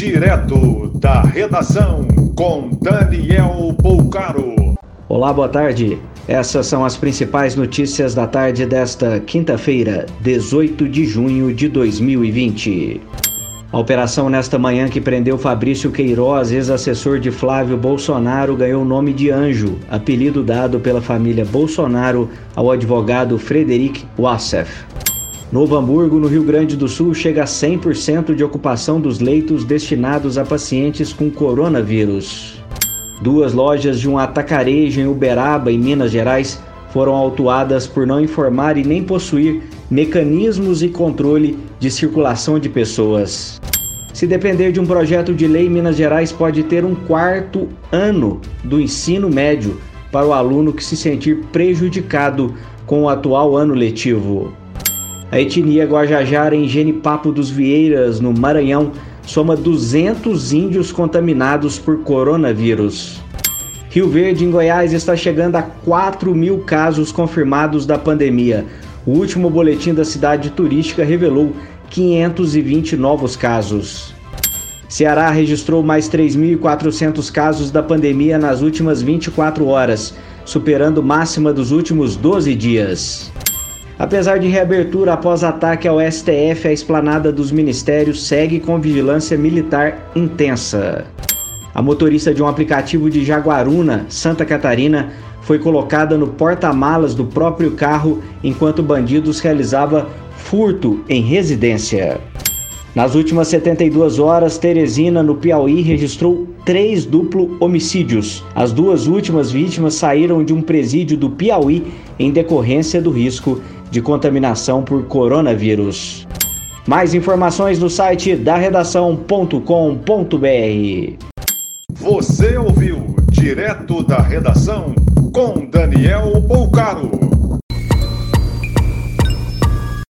Direto da redação com Daniel Poucaro. Olá, boa tarde. Essas são as principais notícias da tarde desta quinta-feira, 18 de junho de 2020. A operação nesta manhã que prendeu Fabrício Queiroz, ex-assessor de Flávio Bolsonaro, ganhou o nome de Anjo, apelido dado pela família Bolsonaro ao advogado Frederic Wassef. Novo Hamburgo, no Rio Grande do Sul, chega a 100% de ocupação dos leitos destinados a pacientes com coronavírus. Duas lojas de um atacarejo em Uberaba, em Minas Gerais, foram autuadas por não informar e nem possuir mecanismos e controle de circulação de pessoas. Se depender de um projeto de lei, Minas Gerais pode ter um quarto ano do ensino médio para o aluno que se sentir prejudicado com o atual ano letivo. A etnia Guajajara em Genipapo dos Vieiras, no Maranhão, soma 200 índios contaminados por coronavírus. Rio Verde, em Goiás, está chegando a 4 mil casos confirmados da pandemia. O último boletim da cidade turística revelou 520 novos casos. Ceará registrou mais 3.400 casos da pandemia nas últimas 24 horas, superando máxima dos últimos 12 dias. Apesar de reabertura após ataque ao STF, a esplanada dos ministérios segue com vigilância militar intensa. A motorista de um aplicativo de Jaguaruna, Santa Catarina, foi colocada no porta-malas do próprio carro enquanto bandidos realizava furto em residência. Nas últimas 72 horas, Teresina, no Piauí, registrou três duplo homicídios. As duas últimas vítimas saíram de um presídio do Piauí em decorrência do risco de contaminação por coronavírus. Mais informações no site da redação.com.br. Você ouviu direto da redação com Daniel Bolcaro.